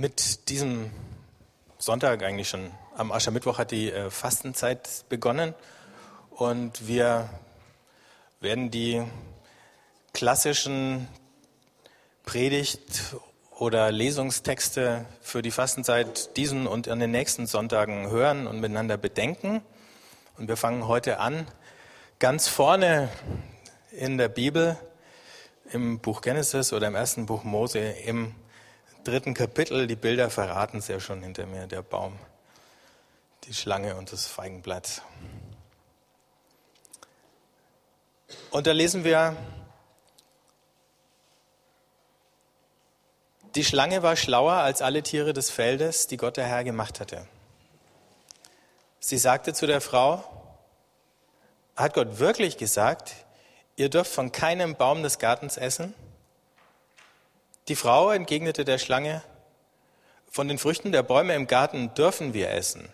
Mit diesem Sonntag eigentlich schon am Aschermittwoch hat die äh, Fastenzeit begonnen und wir werden die klassischen Predigt- oder Lesungstexte für die Fastenzeit diesen und an den nächsten Sonntagen hören und miteinander bedenken. Und wir fangen heute an ganz vorne in der Bibel im Buch Genesis oder im ersten Buch Mose im dritten Kapitel. Die Bilder verraten es ja schon hinter mir, der Baum, die Schlange und das Feigenblatt. Und da lesen wir, die Schlange war schlauer als alle Tiere des Feldes, die Gott der Herr gemacht hatte. Sie sagte zu der Frau, hat Gott wirklich gesagt, ihr dürft von keinem Baum des Gartens essen? Die Frau entgegnete der Schlange, von den Früchten der Bäume im Garten dürfen wir essen.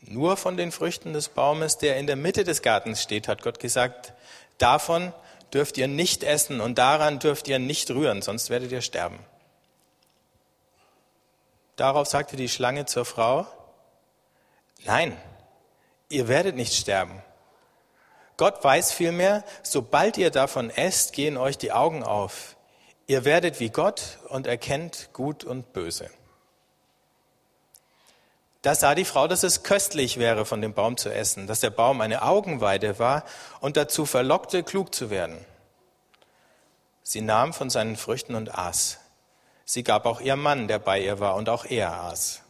Nur von den Früchten des Baumes, der in der Mitte des Gartens steht, hat Gott gesagt, davon dürft ihr nicht essen und daran dürft ihr nicht rühren, sonst werdet ihr sterben. Darauf sagte die Schlange zur Frau, nein, ihr werdet nicht sterben. Gott weiß vielmehr, sobald ihr davon esst, gehen euch die Augen auf. Ihr werdet wie Gott und erkennt Gut und Böse. Da sah die Frau, dass es köstlich wäre, von dem Baum zu essen, dass der Baum eine Augenweide war und dazu verlockte, klug zu werden. Sie nahm von seinen Früchten und aß. Sie gab auch ihr Mann, der bei ihr war, und auch er aß.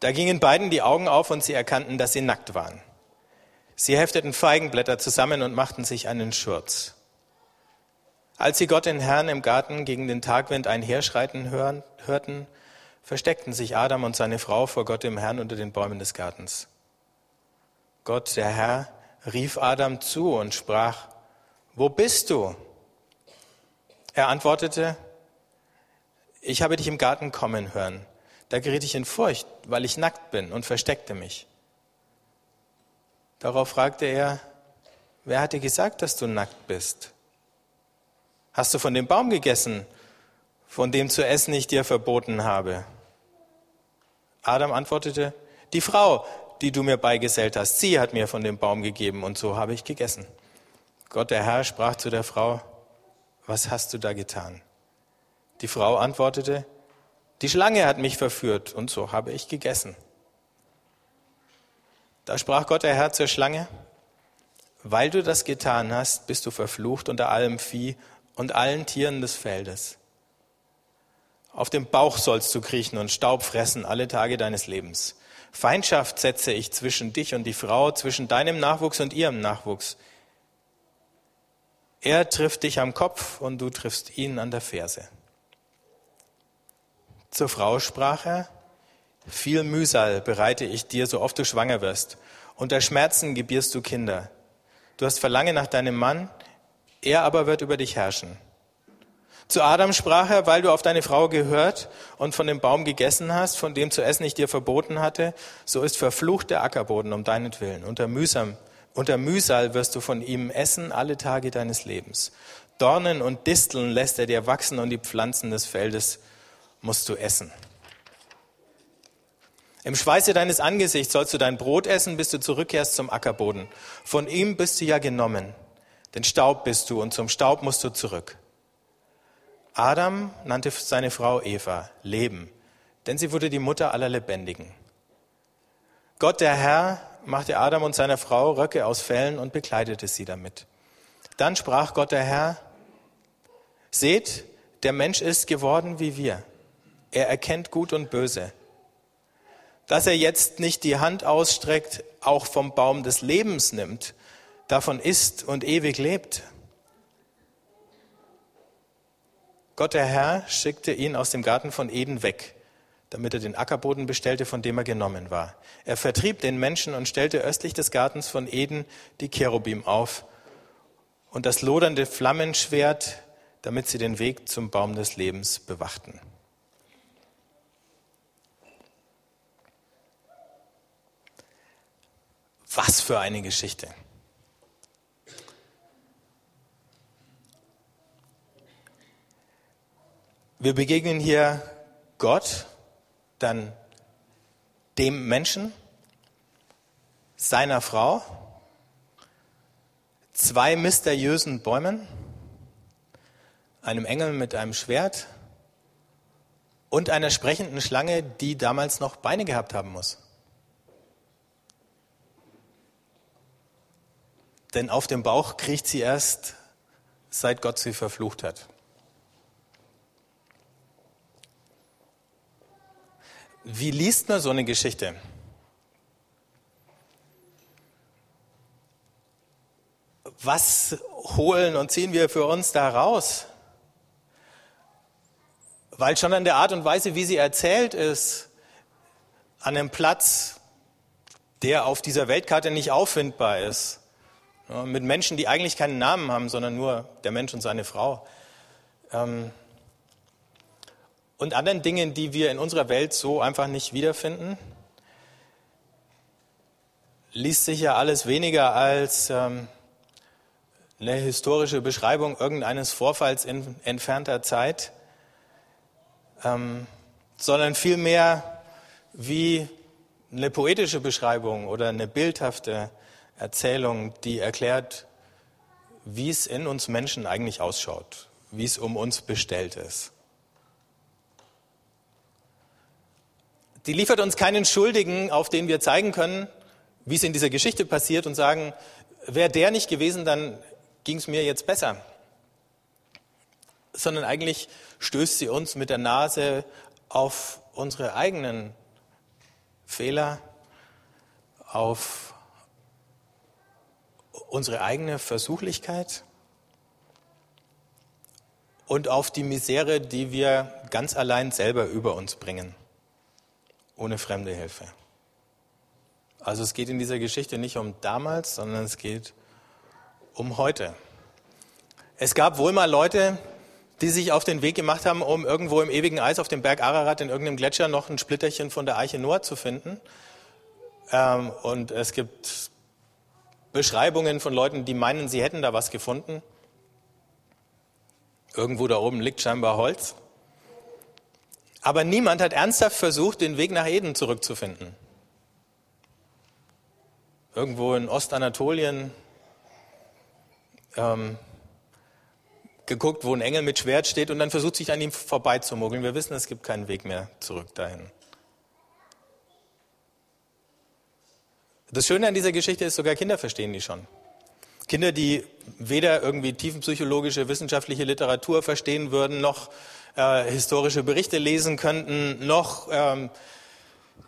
Da gingen beiden die Augen auf und sie erkannten, dass sie nackt waren. Sie hefteten Feigenblätter zusammen und machten sich einen Schurz. Als sie Gott den Herrn im Garten gegen den Tagwind einherschreiten hörten, versteckten sich Adam und seine Frau vor Gott dem Herrn unter den Bäumen des Gartens. Gott, der Herr, rief Adam zu und sprach, Wo bist du? Er antwortete, Ich habe dich im Garten kommen hören. Da geriet ich in Furcht, weil ich nackt bin und versteckte mich. Darauf fragte er, Wer hat dir gesagt, dass du nackt bist? Hast du von dem Baum gegessen, von dem zu essen ich dir verboten habe? Adam antwortete, die Frau, die du mir beigesellt hast, sie hat mir von dem Baum gegeben und so habe ich gegessen. Gott der Herr sprach zu der Frau, was hast du da getan? Die Frau antwortete, die Schlange hat mich verführt und so habe ich gegessen. Da sprach Gott der Herr zur Schlange, weil du das getan hast, bist du verflucht unter allem Vieh und allen Tieren des Feldes. Auf dem Bauch sollst du kriechen und Staub fressen alle Tage deines Lebens. Feindschaft setze ich zwischen dich und die Frau, zwischen deinem Nachwuchs und ihrem Nachwuchs. Er trifft dich am Kopf und du triffst ihn an der Ferse. Zur Frau sprach er, viel Mühsal bereite ich dir, so oft du schwanger wirst. Unter Schmerzen gebierst du Kinder. Du hast Verlangen nach deinem Mann, er aber wird über dich herrschen. Zu Adam sprach er, weil du auf deine Frau gehört und von dem Baum gegessen hast, von dem zu essen ich dir verboten hatte, so ist verflucht der Ackerboden um deinetwillen. Unter, Mühsam, unter Mühsal wirst du von ihm essen alle Tage deines Lebens. Dornen und Disteln lässt er dir wachsen und die Pflanzen des Feldes musst du essen. Im Schweiße deines Angesichts sollst du dein Brot essen, bis du zurückkehrst zum Ackerboden. Von ihm bist du ja genommen. Denn Staub bist du und zum Staub musst du zurück. Adam nannte seine Frau Eva Leben, denn sie wurde die Mutter aller Lebendigen. Gott der Herr machte Adam und seiner Frau Röcke aus Fellen und bekleidete sie damit. Dann sprach Gott der Herr, seht, der Mensch ist geworden wie wir. Er erkennt Gut und Böse. Dass er jetzt nicht die Hand ausstreckt, auch vom Baum des Lebens nimmt davon isst und ewig lebt. Gott der Herr schickte ihn aus dem Garten von Eden weg, damit er den Ackerboden bestellte, von dem er genommen war. Er vertrieb den Menschen und stellte östlich des Gartens von Eden die Cherubim auf und das lodernde Flammenschwert, damit sie den Weg zum Baum des Lebens bewachten. Was für eine Geschichte. Wir begegnen hier Gott, dann dem Menschen, seiner Frau, zwei mysteriösen Bäumen, einem Engel mit einem Schwert und einer sprechenden Schlange, die damals noch Beine gehabt haben muss. Denn auf dem Bauch kriecht sie erst, seit Gott sie verflucht hat. Wie liest man so eine Geschichte? Was holen und ziehen wir für uns da raus? Weil schon an der Art und Weise, wie sie erzählt ist, an einem Platz, der auf dieser Weltkarte nicht auffindbar ist, mit Menschen, die eigentlich keinen Namen haben, sondern nur der Mensch und seine Frau. Ähm, und anderen Dingen, die wir in unserer Welt so einfach nicht wiederfinden, liest sich ja alles weniger als ähm, eine historische Beschreibung irgendeines Vorfalls in entfernter Zeit, ähm, sondern vielmehr wie eine poetische Beschreibung oder eine bildhafte Erzählung, die erklärt, wie es in uns Menschen eigentlich ausschaut, wie es um uns bestellt ist. Die liefert uns keinen Schuldigen, auf den wir zeigen können, wie es in dieser Geschichte passiert und sagen, wäre der nicht gewesen, dann ging es mir jetzt besser. Sondern eigentlich stößt sie uns mit der Nase auf unsere eigenen Fehler, auf unsere eigene Versuchlichkeit und auf die Misere, die wir ganz allein selber über uns bringen ohne fremde Hilfe. Also es geht in dieser Geschichte nicht um damals, sondern es geht um heute. Es gab wohl mal Leute, die sich auf den Weg gemacht haben, um irgendwo im ewigen Eis auf dem Berg Ararat in irgendeinem Gletscher noch ein Splitterchen von der Eiche Noah zu finden. Ähm, und es gibt Beschreibungen von Leuten, die meinen, sie hätten da was gefunden. Irgendwo da oben liegt scheinbar Holz. Aber niemand hat ernsthaft versucht, den Weg nach Eden zurückzufinden. Irgendwo in Ostanatolien ähm, geguckt, wo ein Engel mit Schwert steht und dann versucht sich an ihm vorbeizumuggeln. Wir wissen, es gibt keinen Weg mehr zurück dahin. Das Schöne an dieser Geschichte ist, sogar Kinder verstehen die schon. Kinder, die weder irgendwie tiefenpsychologische, wissenschaftliche Literatur verstehen würden, noch äh, historische Berichte lesen könnten, noch ähm,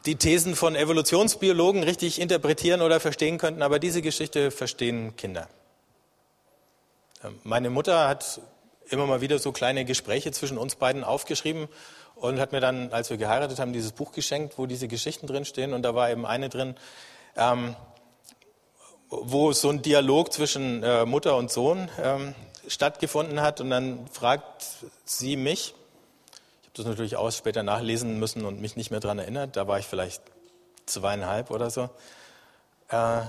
die Thesen von Evolutionsbiologen richtig interpretieren oder verstehen könnten, aber diese Geschichte verstehen Kinder. Ähm, meine Mutter hat immer mal wieder so kleine Gespräche zwischen uns beiden aufgeschrieben und hat mir dann, als wir geheiratet haben, dieses Buch geschenkt, wo diese Geschichten drinstehen. Und da war eben eine drin, ähm, wo so ein Dialog zwischen äh, Mutter und Sohn ähm, stattgefunden hat. Und dann fragt sie mich, ich habe das natürlich auch später nachlesen müssen und mich nicht mehr daran erinnert, da war ich vielleicht zweieinhalb oder so. Äh,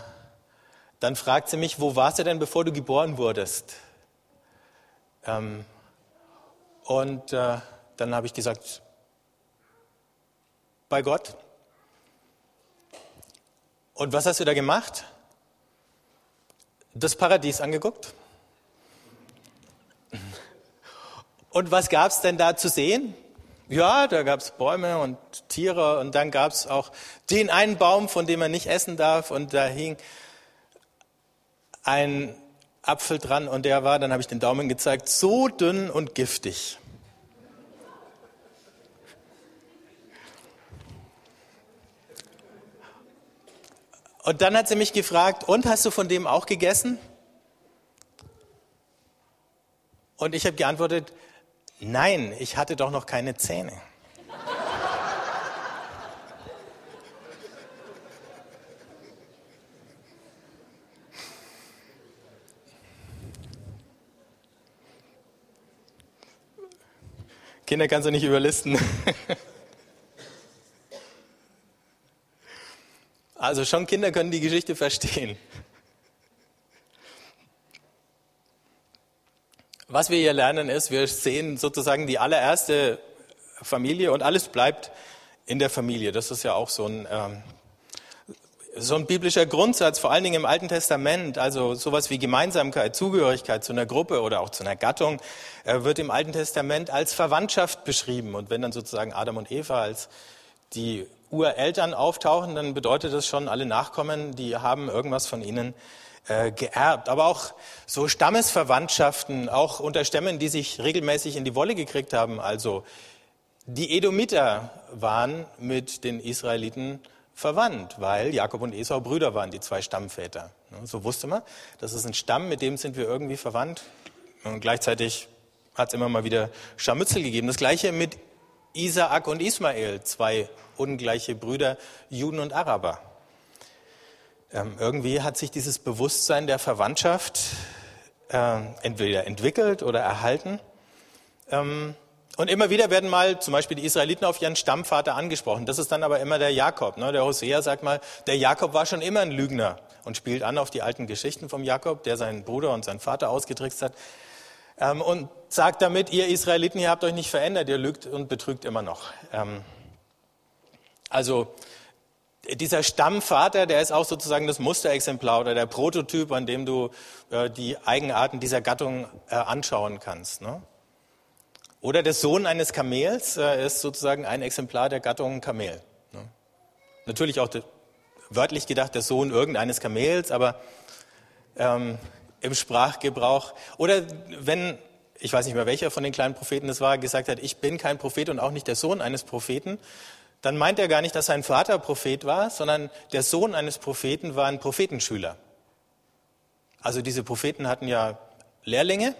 dann fragt sie mich, wo warst du denn, bevor du geboren wurdest? Ähm, und äh, dann habe ich gesagt, bei Gott. Und was hast du da gemacht? Das Paradies angeguckt. Und was gab es denn da zu sehen? Ja, da gab es Bäume und Tiere und dann gab es auch den einen Baum, von dem man nicht essen darf und da hing ein Apfel dran und der war, dann habe ich den Daumen gezeigt, so dünn und giftig. Und dann hat sie mich gefragt, und hast du von dem auch gegessen? Und ich habe geantwortet, nein, ich hatte doch noch keine Zähne. Kinder kannst du nicht überlisten. Also schon Kinder können die Geschichte verstehen. Was wir hier lernen ist, wir sehen sozusagen die allererste Familie und alles bleibt in der Familie. Das ist ja auch so ein, ähm, so ein biblischer Grundsatz, vor allen Dingen im Alten Testament. Also sowas wie Gemeinsamkeit, Zugehörigkeit zu einer Gruppe oder auch zu einer Gattung äh, wird im Alten Testament als Verwandtschaft beschrieben. Und wenn dann sozusagen Adam und Eva als die Ureltern auftauchen, dann bedeutet das schon, alle Nachkommen, die haben irgendwas von ihnen äh, geerbt. Aber auch so Stammesverwandtschaften, auch unter Stämmen, die sich regelmäßig in die Wolle gekriegt haben. Also die Edomiter waren mit den Israeliten verwandt, weil Jakob und Esau Brüder waren, die zwei Stammväter. So wusste man, das ist ein Stamm, mit dem sind wir irgendwie verwandt. Und gleichzeitig hat es immer mal wieder Scharmützel gegeben. Das gleiche mit Isaak und Ismael, zwei ungleiche Brüder, Juden und Araber. Ähm, irgendwie hat sich dieses Bewusstsein der Verwandtschaft äh, entweder entwickelt oder erhalten. Ähm, und immer wieder werden mal zum Beispiel die Israeliten auf ihren Stammvater angesprochen. Das ist dann aber immer der Jakob. Ne? Der Hosea sagt mal, der Jakob war schon immer ein Lügner und spielt an auf die alten Geschichten vom Jakob, der seinen Bruder und seinen Vater ausgetrickst hat. Ähm, und sagt damit, ihr Israeliten, ihr habt euch nicht verändert, ihr lügt und betrügt immer noch. Ähm, also dieser Stammvater, der ist auch sozusagen das Musterexemplar oder der Prototyp, an dem du äh, die Eigenarten dieser Gattung äh, anschauen kannst. Ne? Oder der Sohn eines Kamels äh, ist sozusagen ein Exemplar der Gattung Kamel. Ne? Natürlich auch wörtlich gedacht der Sohn irgendeines Kamels, aber ähm, im Sprachgebrauch. Oder wenn, ich weiß nicht mehr welcher von den kleinen Propheten es war, gesagt hat, ich bin kein Prophet und auch nicht der Sohn eines Propheten, dann meint er gar nicht, dass sein Vater Prophet war, sondern der Sohn eines Propheten war ein Prophetenschüler. Also diese Propheten hatten ja Lehrlinge,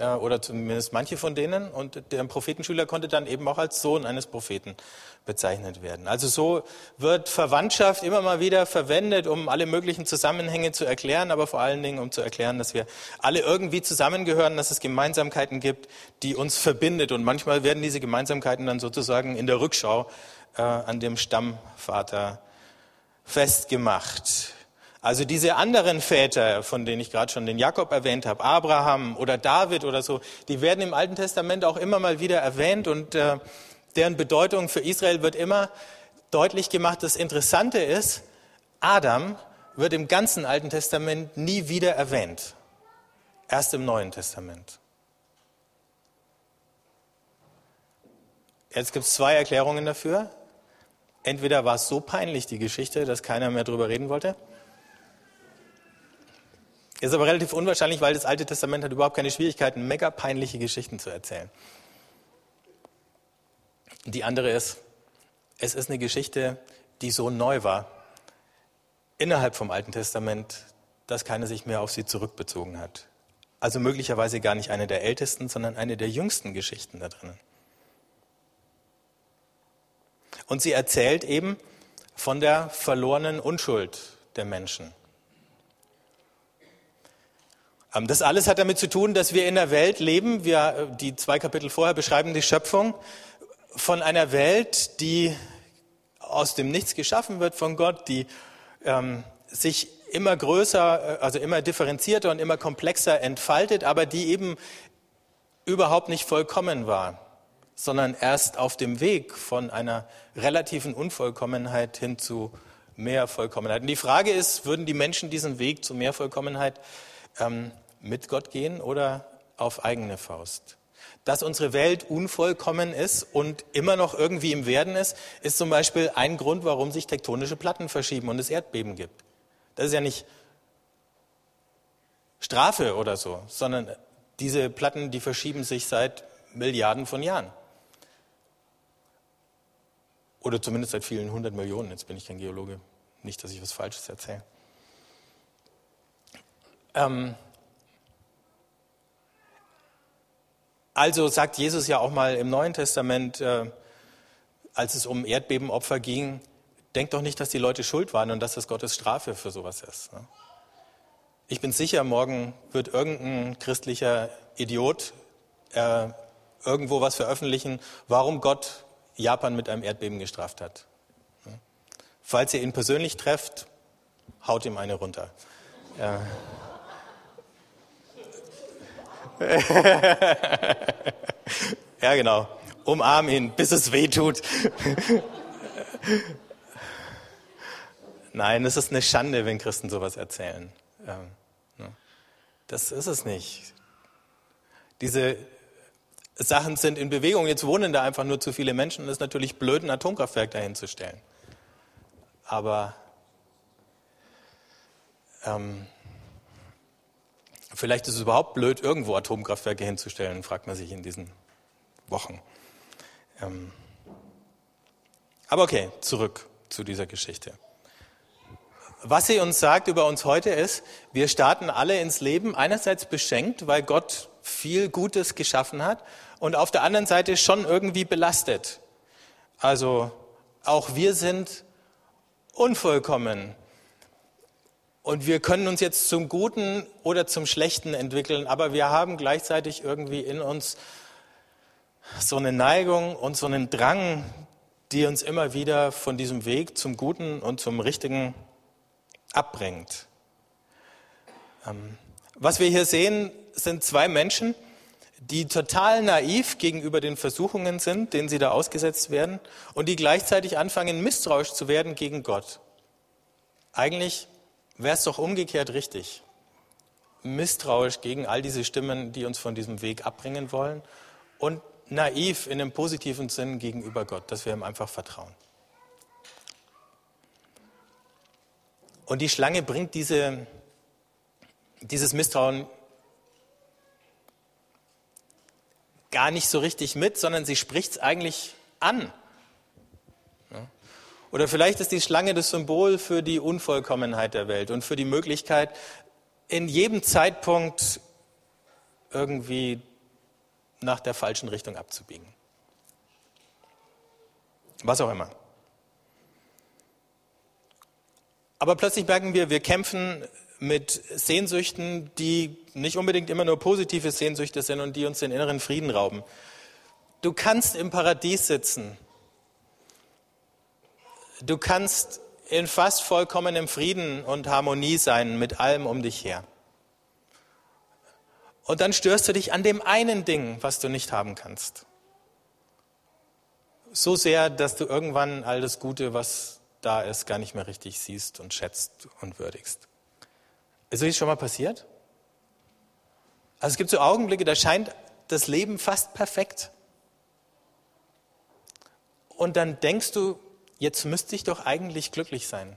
oder zumindest manche von denen. Und der Prophetenschüler konnte dann eben auch als Sohn eines Propheten bezeichnet werden. Also so wird Verwandtschaft immer mal wieder verwendet, um alle möglichen Zusammenhänge zu erklären, aber vor allen Dingen, um zu erklären, dass wir alle irgendwie zusammengehören, dass es Gemeinsamkeiten gibt, die uns verbindet. Und manchmal werden diese Gemeinsamkeiten dann sozusagen in der Rückschau äh, an dem Stammvater festgemacht. Also diese anderen Väter, von denen ich gerade schon den Jakob erwähnt habe, Abraham oder David oder so, die werden im Alten Testament auch immer mal wieder erwähnt und äh, deren Bedeutung für Israel wird immer deutlich gemacht. Das Interessante ist, Adam wird im ganzen Alten Testament nie wieder erwähnt. Erst im Neuen Testament. Jetzt gibt es zwei Erklärungen dafür. Entweder war es so peinlich, die Geschichte, dass keiner mehr darüber reden wollte. Ist aber relativ unwahrscheinlich, weil das Alte Testament hat überhaupt keine Schwierigkeiten, mega peinliche Geschichten zu erzählen. Die andere ist, es ist eine Geschichte, die so neu war, innerhalb vom Alten Testament, dass keiner sich mehr auf sie zurückbezogen hat. Also möglicherweise gar nicht eine der ältesten, sondern eine der jüngsten Geschichten da drinnen. Und sie erzählt eben von der verlorenen Unschuld der Menschen. Ähm, das alles hat damit zu tun, dass wir in einer Welt leben, wir, äh, die zwei Kapitel vorher beschreiben die Schöpfung, von einer Welt, die aus dem Nichts geschaffen wird von Gott, die ähm, sich immer größer, äh, also immer differenzierter und immer komplexer entfaltet, aber die eben überhaupt nicht vollkommen war, sondern erst auf dem Weg von einer relativen Unvollkommenheit hin zu mehr Vollkommenheit. Und die Frage ist, würden die Menschen diesen Weg zu mehr Vollkommenheit ähm, mit Gott gehen oder auf eigene Faust. Dass unsere Welt unvollkommen ist und immer noch irgendwie im Werden ist, ist zum Beispiel ein Grund, warum sich tektonische Platten verschieben und es Erdbeben gibt. Das ist ja nicht Strafe oder so, sondern diese Platten, die verschieben sich seit Milliarden von Jahren. Oder zumindest seit vielen hundert Millionen. Jetzt bin ich kein Geologe. Nicht, dass ich was Falsches erzähle. Ähm, Also sagt Jesus ja auch mal im Neuen Testament, äh, als es um Erdbebenopfer ging, denkt doch nicht, dass die Leute schuld waren und dass das Gottes Strafe für sowas ist. Ne? Ich bin sicher, morgen wird irgendein christlicher Idiot äh, irgendwo was veröffentlichen, warum Gott Japan mit einem Erdbeben gestraft hat. Ne? Falls ihr ihn persönlich trefft, haut ihm eine runter. Ja. ja, genau. Umarm ihn, bis es weh tut. Nein, es ist eine Schande, wenn Christen sowas erzählen. Ähm, ne? Das ist es nicht. Diese Sachen sind in Bewegung. Jetzt wohnen da einfach nur zu viele Menschen und es ist natürlich blöd, ein Atomkraftwerk dahinzustellen. Aber ähm, vielleicht ist es überhaupt blöd, irgendwo Atomkraftwerke hinzustellen, fragt man sich in diesen Wochen. Ähm, aber okay, zurück zu dieser Geschichte. Was sie uns sagt über uns heute ist, wir starten alle ins Leben einerseits beschenkt, weil Gott viel Gutes geschaffen hat und auf der anderen Seite schon irgendwie belastet. Also auch wir sind unvollkommen. Und wir können uns jetzt zum Guten oder zum Schlechten entwickeln, aber wir haben gleichzeitig irgendwie in uns so eine Neigung und so einen Drang, die uns immer wieder von diesem Weg zum Guten und zum Richtigen abbringt. Ähm, was wir hier sehen, sind zwei Menschen, die total naiv gegenüber den Versuchungen sind, denen sie da ausgesetzt werden, und die gleichzeitig anfangen, misstrauisch zu werden gegen Gott. Eigentlich wäre es doch umgekehrt richtig. Misstrauisch gegen all diese Stimmen, die uns von diesem Weg abbringen wollen, und naiv in dem positiven Sinn gegenüber Gott, dass wir ihm einfach vertrauen. Und die Schlange bringt diese, dieses Misstrauen gar nicht so richtig mit, sondern sie spricht es eigentlich an. Oder vielleicht ist die Schlange das Symbol für die Unvollkommenheit der Welt und für die Möglichkeit, in jedem Zeitpunkt irgendwie nach der falschen Richtung abzubiegen. Was auch immer. Aber plötzlich merken wir, wir kämpfen mit Sehnsüchten, die nicht unbedingt immer nur positive Sehnsüchte sind und die uns den inneren Frieden rauben. Du kannst im Paradies sitzen. Du kannst in fast vollkommenem Frieden und Harmonie sein mit allem um dich her. Und dann störst du dich an dem einen Ding, was du nicht haben kannst. So sehr, dass du irgendwann all das Gute, was da ist, gar nicht mehr richtig siehst und schätzt und würdigst. Ist das schon mal passiert? Also es gibt so Augenblicke, da scheint das Leben fast perfekt. Und dann denkst du, jetzt müsste ich doch eigentlich glücklich sein.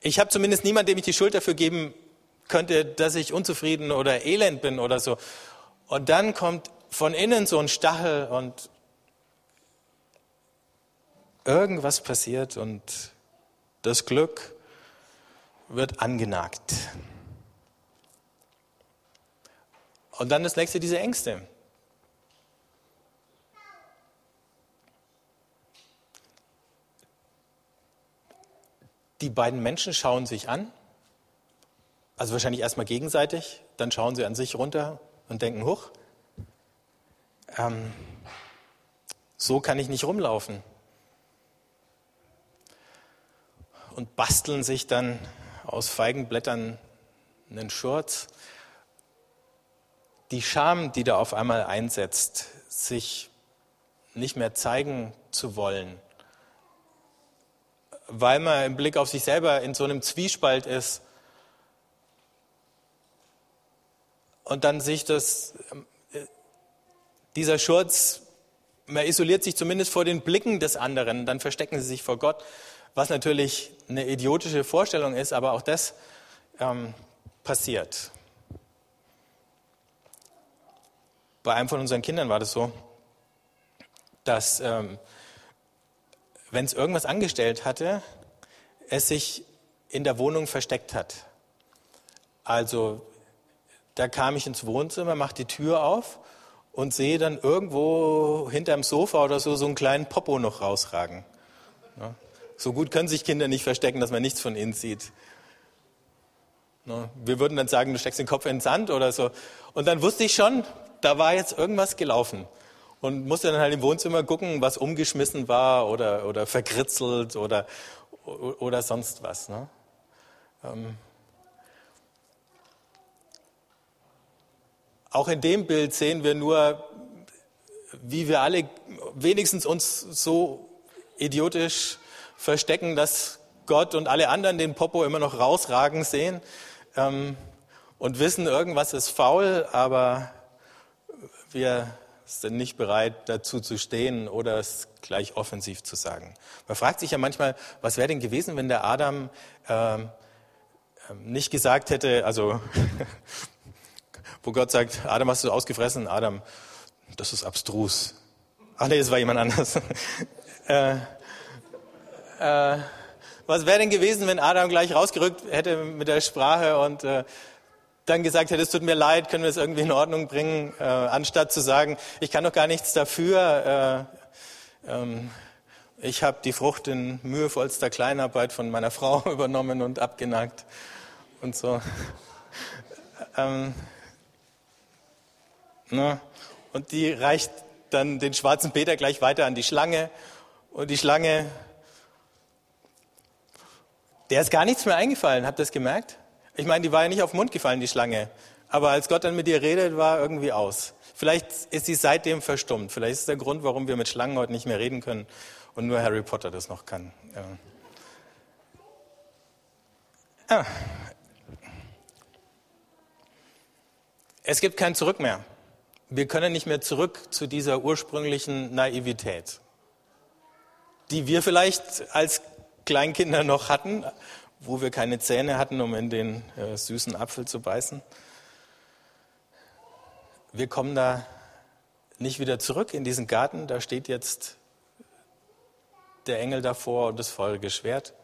Ich habe zumindest niemanden, dem ich die Schuld dafür geben könnte, dass ich unzufrieden oder elend bin oder so. Und dann kommt von innen so ein Stachel und irgendwas passiert und das Glück wird angenagt. Und dann das nächste, diese Ängste. Die beiden Menschen schauen sich an, also wahrscheinlich erstmal gegenseitig, dann schauen sie an sich runter und denken, hoch, ähm, so kann ich nicht rumlaufen. Und basteln sich dann aus Feigenblättern einen Schurz. Die Scham, die da auf einmal einsetzt, sich nicht mehr zeigen zu wollen, weil man im Blick auf sich selber in so einem Zwiespalt ist und dann sich das, dieser Schurz, man isoliert sich zumindest vor den Blicken des anderen, dann verstecken sie sich vor Gott was natürlich eine idiotische Vorstellung ist, aber auch das ähm, passiert. Bei einem von unseren Kindern war das so, dass ähm, wenn es irgendwas angestellt hatte, es sich in der Wohnung versteckt hat. Also da kam ich ins Wohnzimmer, mache die Tür auf und sehe dann irgendwo hinterm Sofa oder so so einen kleinen Popo noch rausragen. Ja. So gut können sich Kinder nicht verstecken, dass man nichts von ihnen sieht. Ne? Wir würden dann sagen, du steckst den Kopf in den Sand oder so. Und dann wusste ich schon, da war jetzt irgendwas gelaufen. Und musste dann halt im Wohnzimmer gucken, was umgeschmissen war oder, oder verkritzelt oder, oder sonst was. Ne? Ähm. auch in dem Bild sehen wir nur, wie wir alle wenigstens uns so idiotisch verstecken, dass Gott und alle anderen den Popo immer noch rausragen sehen ähm, und wissen, irgendwas ist faul, aber wir sind nicht bereit, dazu zu stehen oder es gleich offensiv zu sagen. Man fragt sich ja manchmal, was wäre denn gewesen, wenn der Adam ähm, ähm nicht gesagt hätte, also wo Gott sagt, Adam hast du ausgefressen, Adam, das ist abstrus. Ach nee, es war jemand anders. äh, äh, was wäre denn gewesen, wenn Adam gleich rausgerückt hätte mit der Sprache und äh, dann gesagt hätte, es tut mir leid, können wir es irgendwie in Ordnung bringen, äh, anstatt zu sagen, ich kann doch gar nichts dafür. Äh, ähm, ich habe die Frucht in mühevollster Kleinarbeit von meiner Frau übernommen und abgenagt und so. Ähm, ne? Und die reicht dann den schwarzen Peter gleich weiter an die Schlange. Und die Schlange, der ist gar nichts mehr eingefallen, habt ihr das gemerkt? Ich meine, die war ja nicht auf den Mund gefallen, die Schlange. Aber als Gott dann mit ihr redet, war irgendwie aus. Vielleicht ist sie seitdem verstummt. Vielleicht ist der Grund, warum wir mit Schlangen heute nicht mehr reden können und nur Harry Potter das noch kann. Ja. Ah. Es gibt kein Zurück mehr. Wir können nicht mehr zurück zu dieser ursprünglichen Naivität, die wir vielleicht als Kleinkinder noch hatten, wo wir keine Zähne hatten, um in den äh, süßen Apfel zu beißen. Wir kommen da nicht wieder zurück in diesen Garten. Da steht jetzt der Engel davor und das feurige Schwert.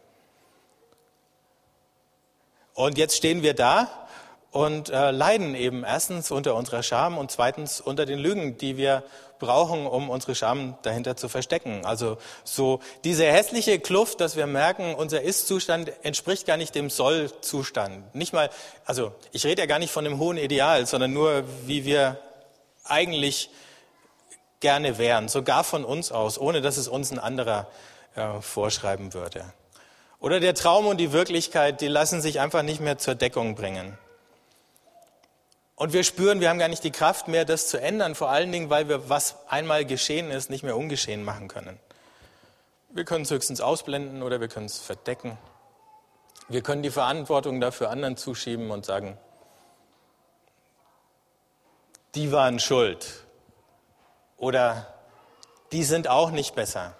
Und jetzt stehen wir da und äh, leiden eben erstens unter unserer Scham und zweitens unter den Lügen, die wir brauchen, um unsere Scham dahinter zu verstecken. Also so diese hässliche Kluft, dass wir merken, unser Ist-Zustand entspricht gar nicht dem Soll-Zustand. Nicht mal, also ich rede ja gar nicht von dem hohen Ideal, sondern nur, wie wir eigentlich gerne wären, sogar von uns aus, ohne dass es uns ein anderer äh, vorschreiben würde. Oder der Traum und die Wirklichkeit, die lassen sich einfach nicht mehr zur Deckung bringen. Und wir spüren, wir haben gar nicht die Kraft mehr, das zu ändern, vor allen Dingen, weil wir, was einmal geschehen ist, nicht mehr ungeschehen machen können. Wir können es höchstens ausblenden oder wir können es verdecken. Wir können die Verantwortung dafür anderen zuschieben und sagen, die waren schuld oder die sind auch nicht besser.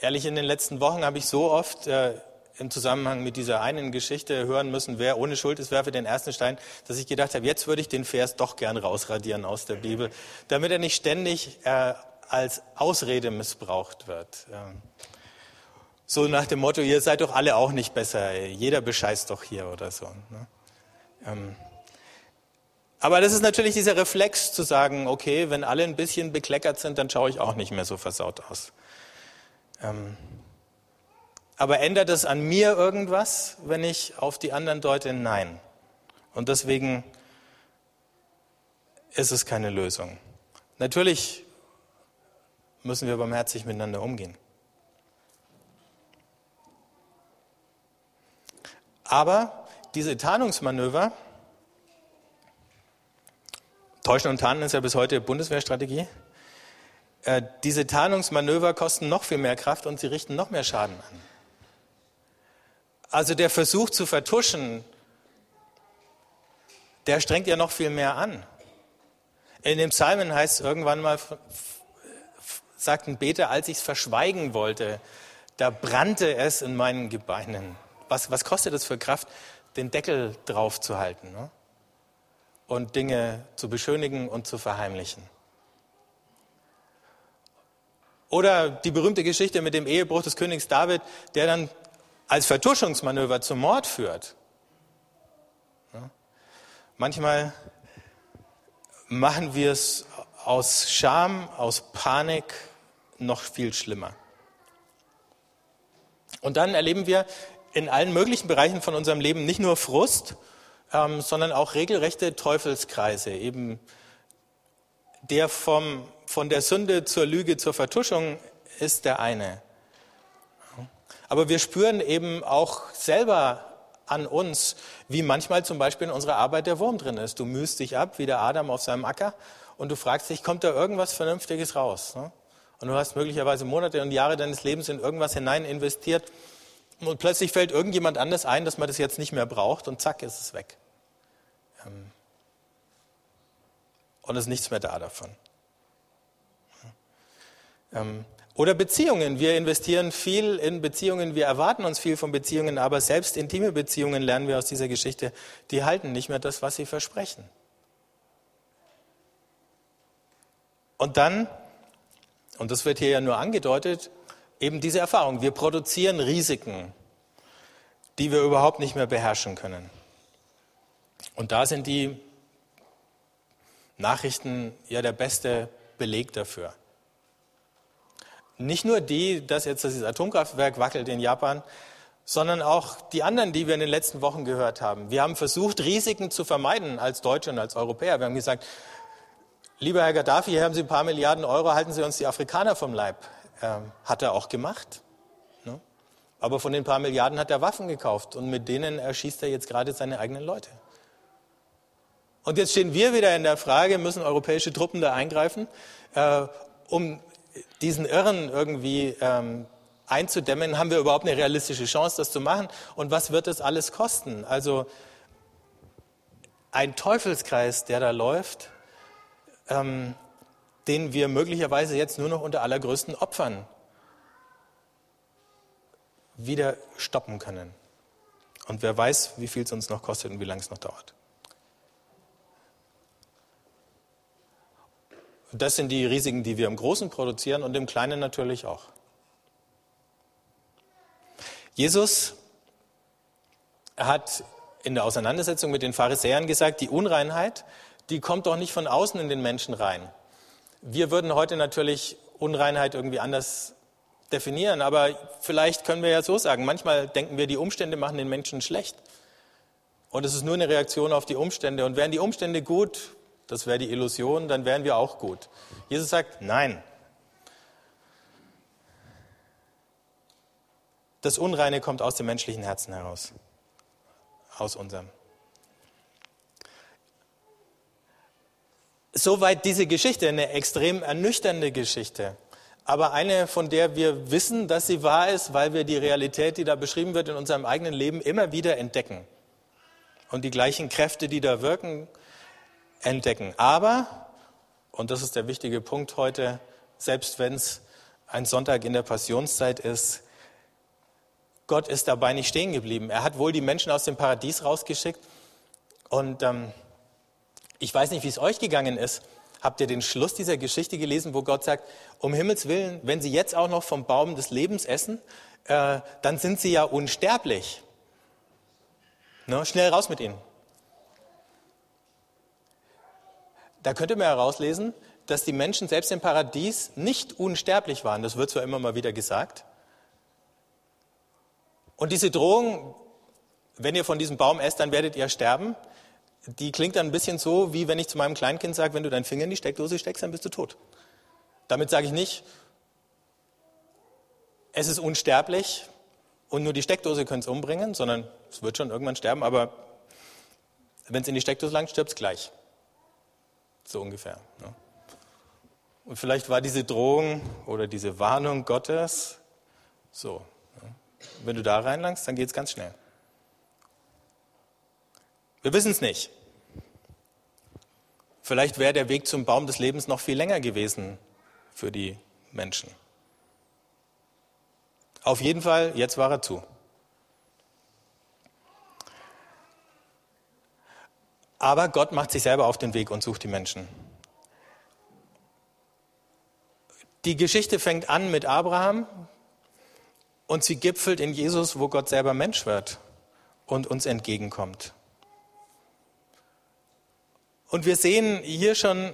Ehrlich, in den letzten Wochen habe ich so oft äh, im Zusammenhang mit dieser einen Geschichte hören müssen, wer ohne Schuld ist, werfe den ersten Stein, dass ich gedacht habe, jetzt würde ich den Vers doch gern rausradieren aus der Bibel, damit er nicht ständig äh, als Ausrede missbraucht wird. So nach dem Motto, ihr seid doch alle auch nicht besser, jeder bescheißt doch hier oder so. Ne? Ähm. Aber das ist natürlich dieser Reflex zu sagen, okay, wenn alle ein bisschen bekleckert sind, dann schaue ich auch nicht mehr so versaut aus. Ähm. Aber ändert es an mir irgendwas, wenn ich auf die anderen deute? Nein. Und deswegen ist es keine Lösung. Natürlich müssen wir barmherzig miteinander umgehen. Aber diese Tarnungsmanöver, Täuschen und Tarnen ist ja bis heute Bundeswehrstrategie, äh, diese Tarnungsmanöver kosten noch viel mehr Kraft und sie richten noch mehr Schaden an. Also der Versuch zu vertuschen, der strengt ja noch viel mehr an. In dem Psalmen heißt es irgendwann mal, sagt ein Beter, als ich es verschweigen wollte, da brannte es in meinen Gebeinen. Was, was kostet es für Kraft, den Deckel drauf zu halten ne? und Dinge zu beschönigen und zu verheimlichen? Oder die berühmte Geschichte mit dem Ehebruch des Königs David, der dann als Vertuschungsmanöver zum Mord führt. Manchmal machen wir es aus Scham, aus Panik noch viel schlimmer. Und dann erleben wir in allen möglichen Bereichen von unserem Leben nicht nur Frust, ähm, sondern auch regelrechte Teufelskreise. Eben der vom, von der Sünde zur Lüge zur Vertuschung ist der eine. Aber wir spüren eben auch selber an uns, wie manchmal zum Beispiel in unserer Arbeit der Wurm drin ist. Du mühst dich ab, wie der Adam auf seinem Acker, und du fragst dich, kommt da irgendwas Vernünftiges raus? Ne? Und du hast möglicherweise Monate und Jahre deines Lebens in irgendwas hinein investiert und plötzlich fällt irgendjemand anders ein, dass man das jetzt nicht mehr braucht und zack ist es weg. Ähm, und es ist nichts mehr da davon. Oder Beziehungen. Wir investieren viel in Beziehungen, wir erwarten uns viel von Beziehungen, aber selbst intime Beziehungen lernen wir aus dieser Geschichte, die halten nicht mehr das, was sie versprechen. Und dann, und das wird hier ja nur angedeutet, eben diese Erfahrung. Wir produzieren Risiken, die wir überhaupt nicht mehr beherrschen können. Und da sind die Nachrichten ja der beste Beleg dafür. Nicht nur die, dass jetzt das Atomkraftwerk wackelt in Japan, sondern auch die anderen, die wir in den letzten Wochen gehört haben. Wir haben versucht, Risiken zu vermeiden als Deutsche und als Europäer. Wir haben gesagt, lieber Herr Gaddafi, hier haben Sie ein paar Milliarden Euro, halten Sie uns die Afrikaner vom Leib. Ähm, hat er auch gemacht. Ne? Aber von den paar Milliarden hat er Waffen gekauft und mit denen erschießt er jetzt gerade seine eigenen Leute. Und jetzt stehen wir wieder in der Frage, müssen europäische Truppen da eingreifen, äh, um diesen Irren irgendwie ähm, einzudämmen, haben wir überhaupt eine realistische Chance, das zu machen? Und was wird das alles kosten? Also ein Teufelskreis, der da läuft, ähm, den wir möglicherweise jetzt nur noch unter allergrößten Opfern wieder stoppen können. Und wer weiß, wie viel es uns noch kostet und wie lange es noch dauert. Das sind die Risiken, die wir im Großen produzieren und im Kleinen natürlich auch. Jesus hat in der Auseinandersetzung mit den Pharisäern gesagt, die Unreinheit, die kommt doch nicht von außen in den Menschen rein. Wir würden heute natürlich Unreinheit irgendwie anders definieren, aber vielleicht können wir ja so sagen, manchmal denken wir, die Umstände machen den Menschen schlecht. Und es ist nur eine Reaktion auf die Umstände. Und wären die Umstände gut, das wäre die Illusion, dann wären wir auch gut. Jesus sagt, nein. Das Unreine kommt aus dem menschlichen Herzen heraus, aus unserem. Soweit diese Geschichte, eine extrem ernüchternde Geschichte, aber eine, von der wir wissen, dass sie wahr ist, weil wir die Realität, die da beschrieben wird, in unserem eigenen Leben immer wieder entdecken. Und die gleichen Kräfte, die da wirken, entdecken. Aber, und das ist der wichtige Punkt heute, selbst wenn es ein Sonntag in der Passionszeit ist, Gott ist dabei nicht stehen geblieben. Er hat wohl die Menschen aus dem Paradies rausgeschickt. Und ähm, ich weiß nicht, wie es euch gegangen ist. Habt ihr den Schluss dieser Geschichte gelesen, wo Gott sagt, um Himmels Willen, wenn sie jetzt auch noch vom Baum des Lebens essen, äh, dann sind sie ja unsterblich. Ne? Schnell raus mit ihnen. Da könnte man herauslesen, dass die Menschen selbst im Paradies nicht unsterblich waren. Das wird zwar immer mal wieder gesagt. Und diese Drohung, wenn ihr von diesem Baum esst, dann werdet ihr sterben, die klingt dann ein bisschen so, wie wenn ich zu meinem Kleinkind sage, wenn du deinen Finger in die Steckdose steckst, dann bist du tot. Damit sage ich nicht, es ist unsterblich und nur die Steckdose könnte es umbringen, sondern es wird schon irgendwann sterben, aber wenn es in die Steckdose langt, stirbt es gleich. So ungefähr. Ne? Und vielleicht war diese Drohung oder diese Warnung Gottes so. Ne? Wenn du da reinlangst, dann geht es ganz schnell. Wir wissen es nicht. Vielleicht wäre der Weg zum Baum des Lebens noch viel länger gewesen für die Menschen. Auf jeden Fall, jetzt war er zu. Aber Gott macht sich selber auf den Weg und sucht die Menschen. Die Geschichte fängt an mit Abraham und sie gipfelt in Jesus, wo Gott selber Mensch wird und uns entgegenkommt. Und wir sehen hier schon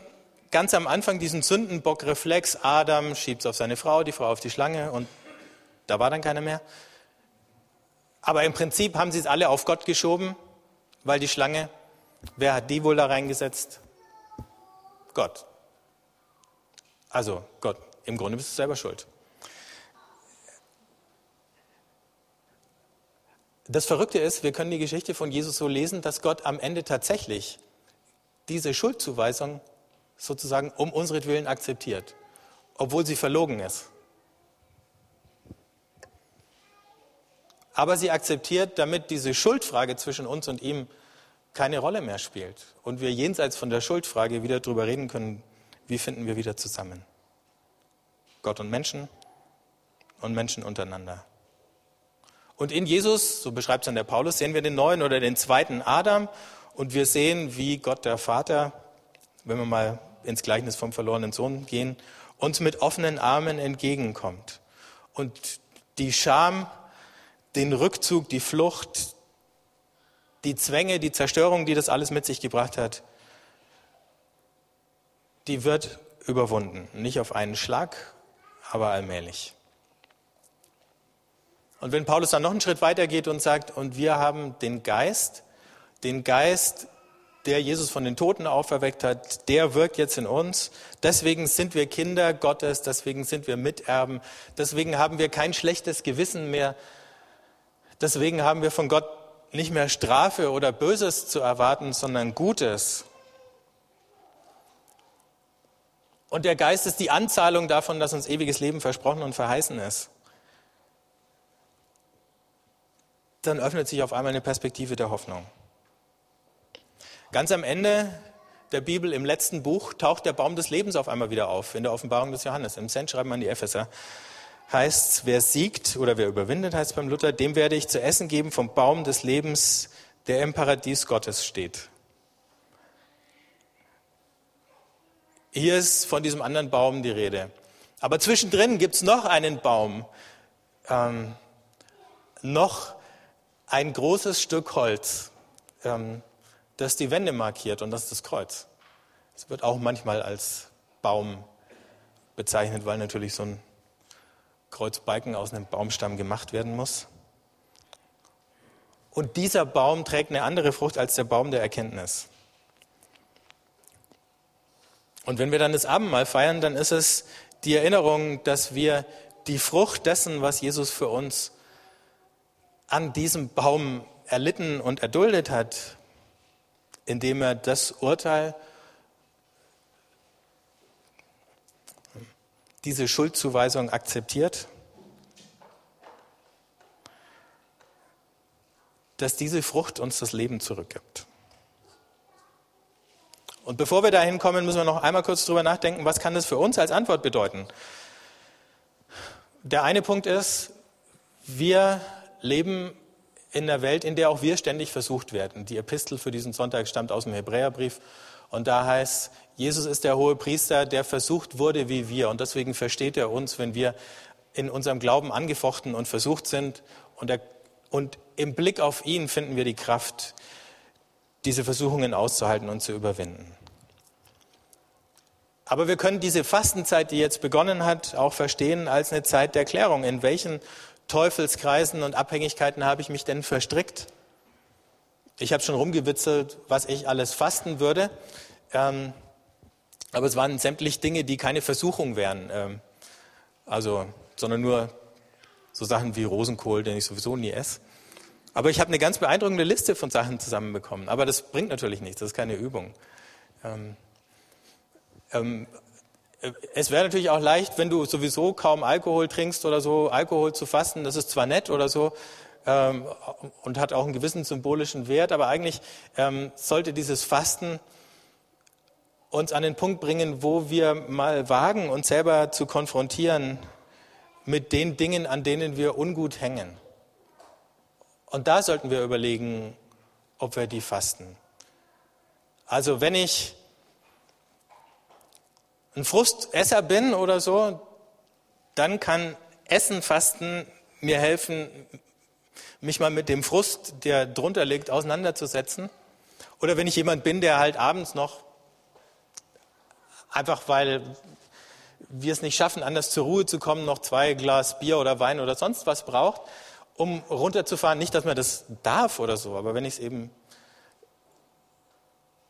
ganz am Anfang diesen Sündenbock-Reflex. Adam schiebt es auf seine Frau, die Frau auf die Schlange und da war dann keiner mehr. Aber im Prinzip haben sie es alle auf Gott geschoben, weil die Schlange Wer hat die wohl da reingesetzt? Gott. Also Gott, im Grunde bist du selber schuld. das Verrückte ist, wir können die Geschichte von Jesus so lesen, dass Gott am Ende tatsächlich diese Schuldzuweisung sozusagen um unseren akzeptiert, obwohl sie verlogen ist. Aber sie akzeptiert, damit diese Schuldfrage zwischen uns und ihm keine Rolle mehr spielt und wir jenseits von der Schuldfrage wieder darüber reden können, wie finden wir wieder zusammen. Gott und Menschen und Menschen untereinander. Und in Jesus, so beschreibt es dann der Paulus, sehen wir den neuen oder den zweiten Adam und wir sehen, wie Gott der Vater, wenn wir mal ins Gleichnis vom verlorenen Sohn gehen, uns mit offenen Armen entgegenkommt. Und die Scham, den Rückzug, die Flucht, die Zwänge, die Zerstörung, die das alles mit sich gebracht hat, die wird überwunden. Nicht auf einen Schlag, aber allmählich. Und wenn Paulus dann noch einen Schritt weiter geht und sagt, und wir haben den Geist, den Geist, der Jesus von den Toten auferweckt hat, der wirkt jetzt in uns. Deswegen sind wir Kinder Gottes, deswegen sind wir Miterben, deswegen haben wir kein schlechtes Gewissen mehr, deswegen haben wir von Gott nicht mehr Strafe oder Böses zu erwarten, sondern Gutes. Und der Geist ist die Anzahlung davon, dass uns ewiges Leben versprochen und verheißen ist. Dann öffnet sich auf einmal eine Perspektive der Hoffnung. Ganz am Ende der Bibel, im letzten Buch, taucht der Baum des Lebens auf einmal wieder auf, in der Offenbarung des Johannes. Im Cent schreiben an die Epheser. Heißt, wer siegt oder wer überwindet, heißt beim Luther, dem werde ich zu essen geben vom Baum des Lebens, der im Paradies Gottes steht. Hier ist von diesem anderen Baum die Rede. Aber zwischendrin gibt es noch einen Baum, ähm, noch ein großes Stück Holz, ähm, das die Wände markiert und das ist das Kreuz. Es wird auch manchmal als Baum bezeichnet, weil natürlich so ein Kreuzbalken aus einem Baumstamm gemacht werden muss. Und dieser Baum trägt eine andere Frucht als der Baum der Erkenntnis. Und wenn wir dann das Abendmahl feiern, dann ist es die Erinnerung, dass wir die Frucht dessen, was Jesus für uns an diesem Baum erlitten und erduldet hat, indem er das Urteil, diese Schuldzuweisung akzeptiert, dass diese Frucht uns das Leben zurückgibt. Und bevor wir dahin kommen, müssen wir noch einmal kurz drüber nachdenken, was kann das für uns als Antwort bedeuten? Der eine Punkt ist, wir leben in einer Welt, in der auch wir ständig versucht werden. Die Epistel für diesen Sonntag stammt aus dem Hebräerbrief und da heißt, Jesus ist der hohe Priester, der versucht wurde wie wir und deswegen versteht er uns, wenn wir in unserem Glauben angefochten und versucht sind und, er, und im Blick auf ihn finden wir die Kraft, diese Versuchungen auszuhalten und zu überwinden. Aber wir können diese Fastenzeit, die jetzt begonnen hat, auch verstehen als eine Zeit der Klärung. In welchen Teufelskreisen und Abhängigkeiten habe ich mich denn verstrickt? Ich habe schon rumgewitzelt, was ich alles fasten würde. Ähm, aber es waren sämtlich Dinge, die keine Versuchung wären. Ähm, also, sondern nur so Sachen wie Rosenkohl, den ich sowieso nie esse. Aber ich habe eine ganz beeindruckende Liste von Sachen zusammenbekommen. Aber das bringt natürlich nichts, das ist keine Übung. Ähm, ähm, äh, es wäre natürlich auch leicht, wenn du sowieso kaum Alkohol trinkst oder so, Alkohol zu fasten. Das ist zwar nett oder so ähm, und hat auch einen gewissen symbolischen Wert, aber eigentlich ähm, sollte dieses Fasten uns an den Punkt bringen, wo wir mal wagen, uns selber zu konfrontieren mit den Dingen, an denen wir ungut hängen. Und da sollten wir überlegen, ob wir die fasten. Also wenn ich ein Frustesser bin oder so, dann kann Essen fasten mir helfen, mich mal mit dem Frust, der drunter liegt, auseinanderzusetzen. Oder wenn ich jemand bin, der halt abends noch, einfach weil wir es nicht schaffen, anders zur Ruhe zu kommen, noch zwei Glas Bier oder Wein oder sonst was braucht, um runterzufahren. Nicht, dass man das darf oder so, aber wenn ich es eben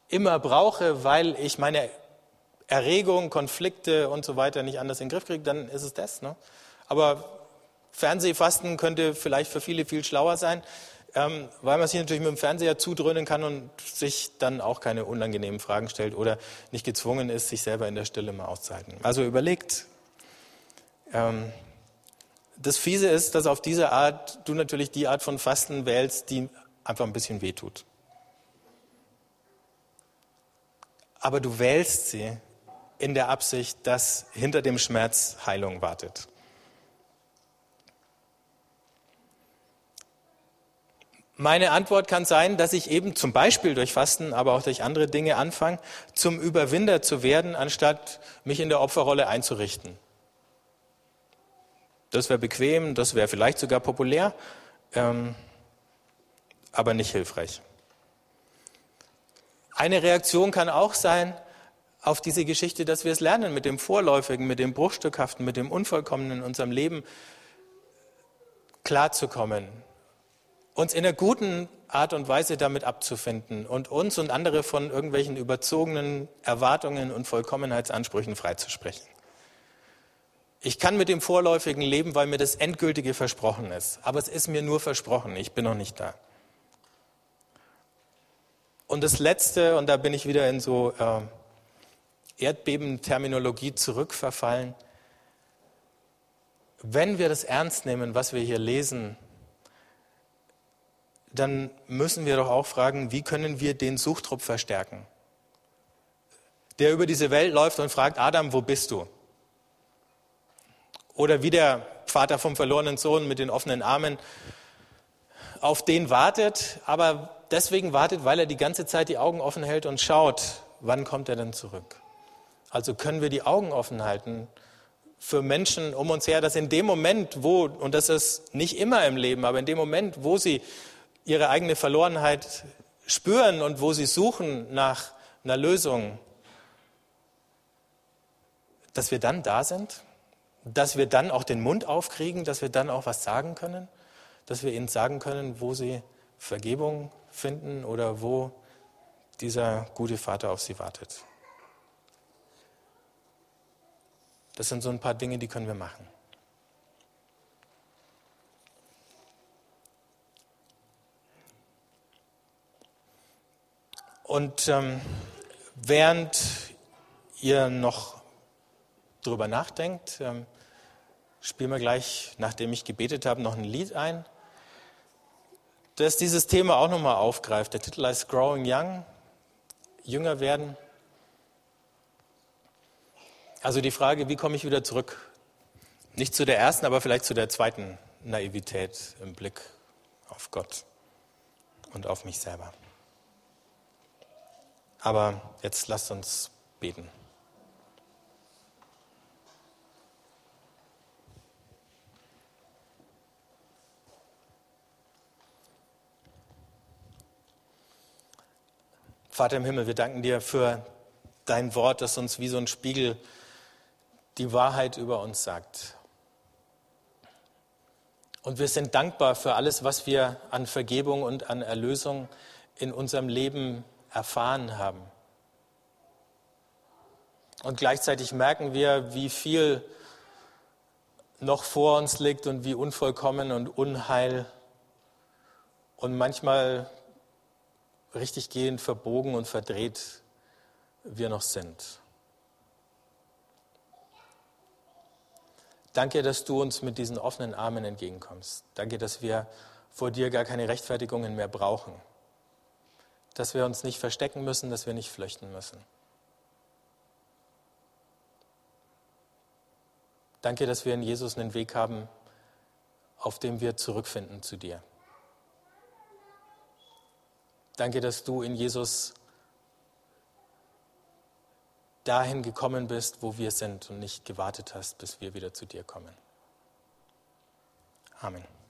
immer brauche, weil ich meine Erregung, Konflikte und so weiter nicht anders in den Griff kriege, dann ist es das. Ne? Aber Fernsehfasten könnte vielleicht für viele viel schlauer sein. Ähm, weil man sich natürlich mit dem Fernseher zudröhnen kann und sich dann auch keine unangenehmen Fragen stellt oder nicht gezwungen ist, sich selber in der Stille mal auszuhalten. Also überlegt. Ähm, das Fiese ist, dass auf diese Art du natürlich die Art von Fasten wählst, die einfach ein bisschen wehtut. Aber du wählst sie in der Absicht, dass hinter dem Schmerz Heilung wartet. Meine Antwort kann sein, dass ich eben zum Beispiel durch Fasten, aber auch durch andere Dinge anfange, zum Überwinder zu werden, anstatt mich in der Opferrolle einzurichten. Das wäre bequem, das wäre vielleicht sogar populär, ähm, aber nicht hilfreich. Eine Reaktion kann auch sein auf diese Geschichte, dass wir es lernen, mit dem Vorläufigen, mit dem Bruchstückhaften, mit dem Unvollkommenen in unserem Leben klarzukommen, uns in einer guten Art und Weise damit abzufinden und uns und andere von irgendwelchen überzogenen Erwartungen und Vollkommenheitsansprüchen freizusprechen. Ich kann mit dem Vorläufigen leben, weil mir das Endgültige versprochen ist. Aber es ist mir nur versprochen. Ich bin noch nicht da. Und das Letzte, und da bin ich wieder in so äh, Erdbebenterminologie zurückverfallen. Wenn wir das ernst nehmen, was wir hier lesen, dann müssen wir doch auch fragen, wie können wir den Suchtrupp verstärken? Der über diese Welt läuft und fragt, Adam, wo bist du? Oder wie der Vater vom verlorenen Sohn mit den offenen Armen auf den wartet, aber deswegen wartet, weil er die ganze Zeit die Augen offen hält und schaut, wann kommt er denn zurück? Also können wir die Augen offen halten für Menschen um uns her, dass in dem Moment, wo, und das ist nicht immer im Leben, aber in dem Moment, wo sie ihre eigene Verlorenheit spüren und wo sie suchen nach einer Lösung, dass wir dann da sind, dass wir dann auch den Mund aufkriegen, dass wir dann auch was sagen können, dass wir ihnen sagen können, wo sie Vergebung finden oder wo dieser gute Vater auf sie wartet. Das sind so ein paar Dinge, die können wir machen. Und ähm, während ihr noch darüber nachdenkt, ähm, spielen wir gleich, nachdem ich gebetet habe, noch ein Lied ein, das dieses Thema auch nochmal aufgreift. Der Titel heißt Growing Young, jünger werden. Also die Frage, wie komme ich wieder zurück? Nicht zu der ersten, aber vielleicht zu der zweiten Naivität im Blick auf Gott und auf mich selber. Aber jetzt lasst uns beten. Vater im Himmel, wir danken dir für dein Wort, das uns wie so ein Spiegel die Wahrheit über uns sagt. Und wir sind dankbar für alles, was wir an Vergebung und an Erlösung in unserem Leben erfahren haben. Und gleichzeitig merken wir, wie viel noch vor uns liegt und wie unvollkommen und unheil und manchmal richtig gehend verbogen und verdreht wir noch sind. Danke, dass du uns mit diesen offenen Armen entgegenkommst. Danke, dass wir vor dir gar keine Rechtfertigungen mehr brauchen dass wir uns nicht verstecken müssen, dass wir nicht flüchten müssen. Danke, dass wir in Jesus einen Weg haben, auf dem wir zurückfinden zu dir. Danke, dass du in Jesus dahin gekommen bist, wo wir sind und nicht gewartet hast, bis wir wieder zu dir kommen. Amen.